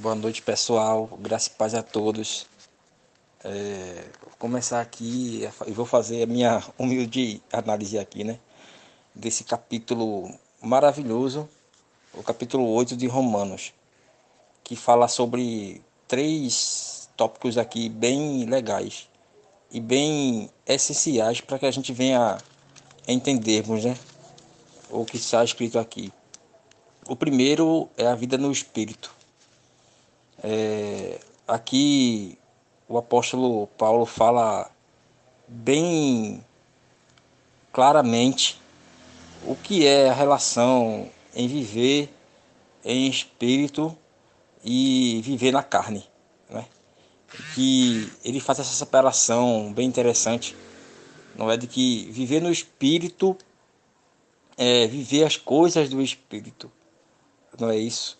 Boa noite, pessoal. Graça e paz a todos. É, vou começar aqui e vou fazer a minha humilde análise aqui, né? Desse capítulo maravilhoso, o capítulo 8 de Romanos, que fala sobre três tópicos aqui bem legais e bem essenciais para que a gente venha entendermos, né? O que está escrito aqui. O primeiro é a vida no espírito é, aqui o apóstolo Paulo fala bem claramente o que é a relação em viver em espírito e viver na carne. Né? Que ele faz essa separação bem interessante, não é de que viver no espírito é viver as coisas do espírito, não é isso?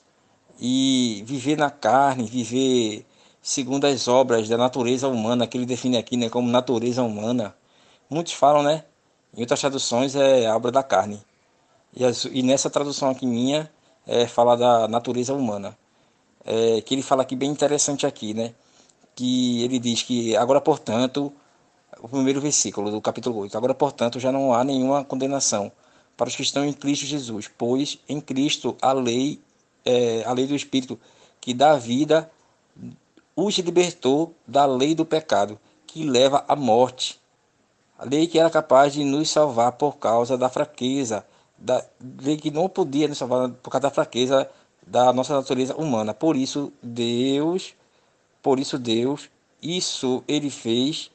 E viver na carne, viver segundo as obras da natureza humana, que ele define aqui né, como natureza humana. Muitos falam, né? Em outras traduções é a obra da carne. E, as, e nessa tradução aqui minha, é fala da natureza humana. É, que ele fala aqui bem interessante aqui, né? Que ele diz que agora, portanto, o primeiro versículo do capítulo 8, agora, portanto, já não há nenhuma condenação para os que estão em Cristo Jesus, pois em Cristo a lei é, a lei do Espírito que dá vida, os libertou da lei do pecado, que leva à morte. A lei que era capaz de nos salvar por causa da fraqueza, da lei que não podia nos salvar por causa da fraqueza da nossa natureza humana. Por isso Deus, por isso Deus, isso ele fez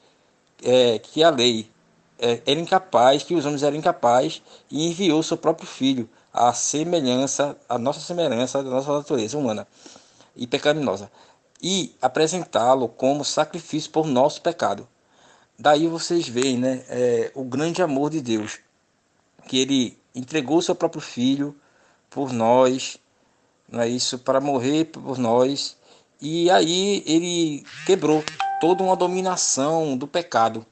é, que a lei é, era incapaz, que os homens eram incapazes e enviou seu próprio filho a semelhança, a nossa semelhança da nossa natureza humana e pecaminosa, e apresentá-lo como sacrifício por nosso pecado. Daí vocês veem né, é, o grande amor de Deus, que ele entregou seu próprio filho por nós, não é isso, para morrer por nós, e aí ele quebrou toda uma dominação do pecado,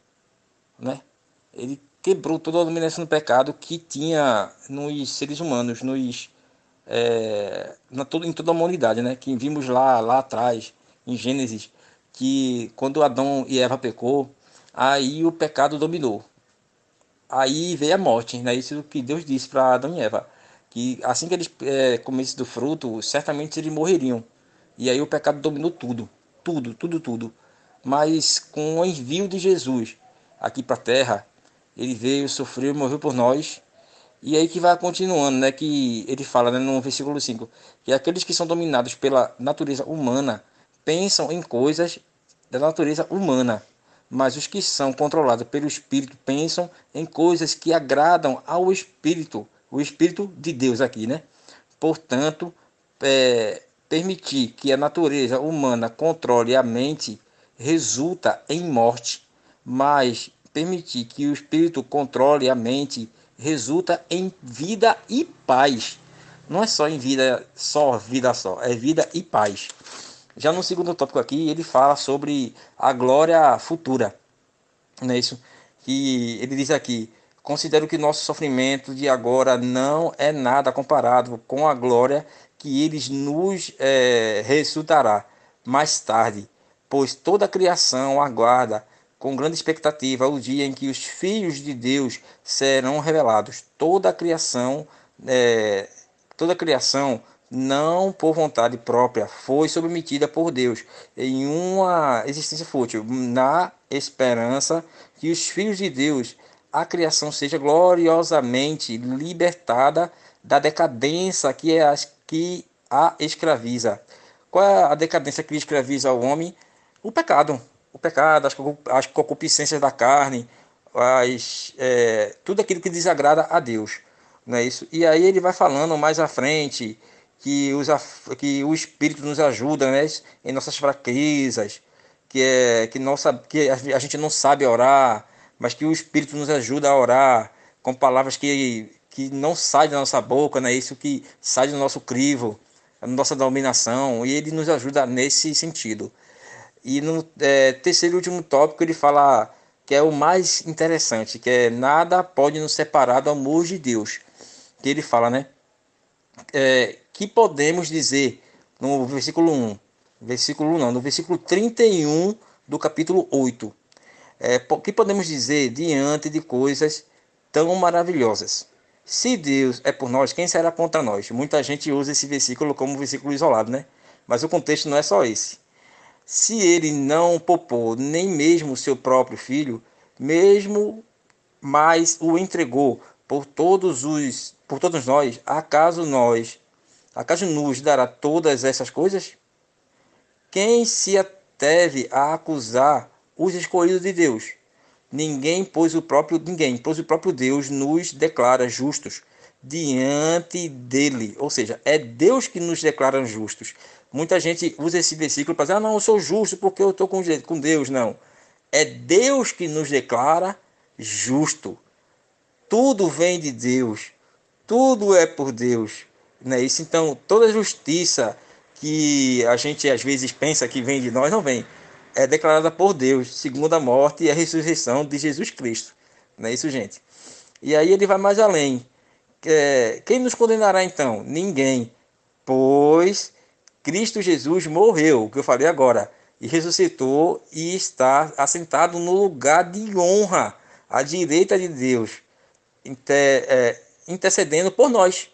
né? Ele quebrou toda a dominação do pecado que tinha nos seres humanos, nos, é, na, todo, em toda a humanidade, né? Que vimos lá, lá atrás, em Gênesis, que quando Adão e Eva pecou, aí o pecado dominou. Aí veio a morte, né? Isso que Deus disse para Adão e Eva, que assim que eles é, comessem do fruto, certamente eles morreriam. E aí o pecado dominou tudo, tudo, tudo, tudo. Mas com o envio de Jesus aqui para a terra, ele veio, sofreu, morreu por nós. E aí que vai continuando, né? Que ele fala né, no versículo 5, que aqueles que são dominados pela natureza humana pensam em coisas da natureza humana, mas os que são controlados pelo Espírito pensam em coisas que agradam ao Espírito, o Espírito de Deus aqui, né? Portanto, é, permitir que a natureza humana controle a mente resulta em morte, mas permitir que o espírito controle a mente resulta em vida e paz. Não é só em vida, só vida só, é vida e paz. Já no segundo tópico aqui, ele fala sobre a glória futura. Não é isso? Que ele diz aqui: Considero que nosso sofrimento de agora não é nada comparado com a glória que eles nos é, resultará mais tarde, pois toda a criação aguarda com grande expectativa o dia em que os filhos de Deus serão revelados. Toda a criação, é, toda a criação não por vontade própria, foi submetida por Deus em uma existência fútil, na esperança que os filhos de Deus, a criação seja gloriosamente libertada da decadência que, é as, que a escraviza. Qual é a decadência que escraviza o homem? O pecado o pecado, as, as concupiscências da carne, as, é, tudo aquilo que desagrada a Deus. Não é isso? E aí ele vai falando mais à frente que, os, que o Espírito nos ajuda né, em nossas fraquezas, que, é, que, nossa, que a gente não sabe orar, mas que o Espírito nos ajuda a orar com palavras que, que não saem da nossa boca, né, isso que sai do nosso crivo, da nossa dominação, e ele nos ajuda nesse sentido. E no é, terceiro e último tópico ele fala que é o mais interessante, que é nada pode nos separar do amor de Deus. Que ele fala, né? É, que podemos dizer no versículo 1. Versículo não, no versículo 31 do capítulo 8. É, que podemos dizer diante de coisas tão maravilhosas? Se Deus é por nós, quem será contra nós? Muita gente usa esse versículo como versículo isolado, né? Mas o contexto não é só esse. Se ele não poupou nem mesmo seu próprio filho, mesmo mais o entregou por todos os por todos nós, acaso nós, acaso nos dará todas essas coisas? Quem se ateve a acusar os escolhidos de Deus? Ninguém pôs o próprio ninguém, pois o próprio Deus nos declara justos diante dele. Ou seja, é Deus que nos declara justos. Muita gente usa esse versículo para dizer: "Ah, não, eu sou justo porque eu estou com Deus". Não. É Deus que nos declara justo. Tudo vem de Deus. Tudo é por Deus. Não é isso? Então, toda justiça que a gente às vezes pensa que vem de nós não vem é declarada por Deus, segundo a morte e a ressurreição de Jesus Cristo. Não é isso, gente? E aí ele vai mais além. É, quem nos condenará então? Ninguém. Pois Cristo Jesus morreu, o que eu falei agora, e ressuscitou e está assentado no lugar de honra, à direita de Deus, inter, é, intercedendo por nós.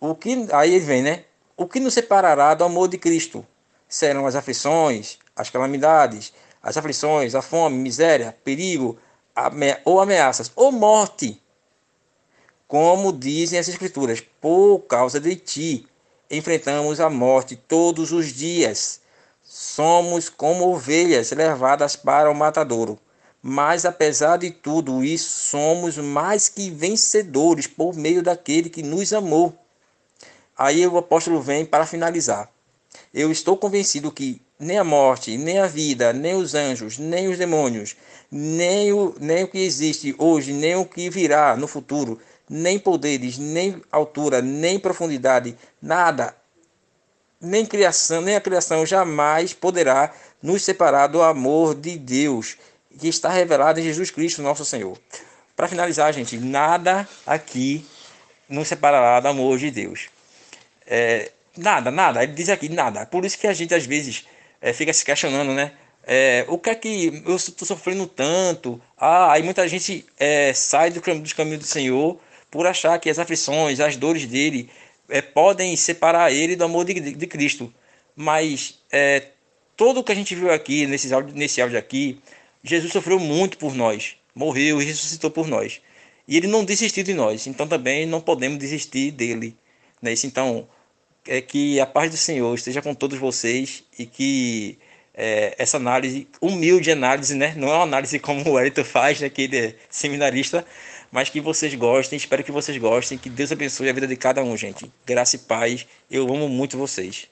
O que aí ele vem, né? O que nos separará do amor de Cristo? Serão as aflições, as calamidades, as aflições, a fome, miséria, perigo ou ameaças, ou morte. Como dizem as Escrituras, por causa de ti enfrentamos a morte todos os dias. Somos como ovelhas levadas para o matadouro. Mas apesar de tudo isso, somos mais que vencedores por meio daquele que nos amou. Aí o apóstolo vem para finalizar. Eu estou convencido que nem a morte, nem a vida, nem os anjos, nem os demônios, nem o, nem o que existe hoje, nem o que virá no futuro, nem poderes, nem altura, nem profundidade, nada, nem criação, nem a criação jamais poderá nos separar do amor de Deus que está revelado em Jesus Cristo, nosso Senhor. Para finalizar, gente, nada aqui nos separará do amor de Deus. É, nada, nada. Ele diz aqui nada. Por isso que a gente às vezes é, fica se questionando, né? É, o que é que eu estou sofrendo tanto? Ah, aí muita gente é, sai do, dos caminhos do Senhor por achar que as aflições, as dores dele é, podem separar ele do amor de, de, de Cristo. Mas é, todo o que a gente viu aqui, nesse áudio, nesse áudio aqui, Jesus sofreu muito por nós, morreu e ressuscitou por nós. E ele não desistiu de nós, então também não podemos desistir dele. Né? Então, é que a paz do Senhor esteja com todos vocês e que é, essa análise, humilde análise, né? não é uma análise como o Elito faz, né? que ele é seminarista, mas que vocês gostem, espero que vocês gostem, que Deus abençoe a vida de cada um, gente. Graça e paz, eu amo muito vocês.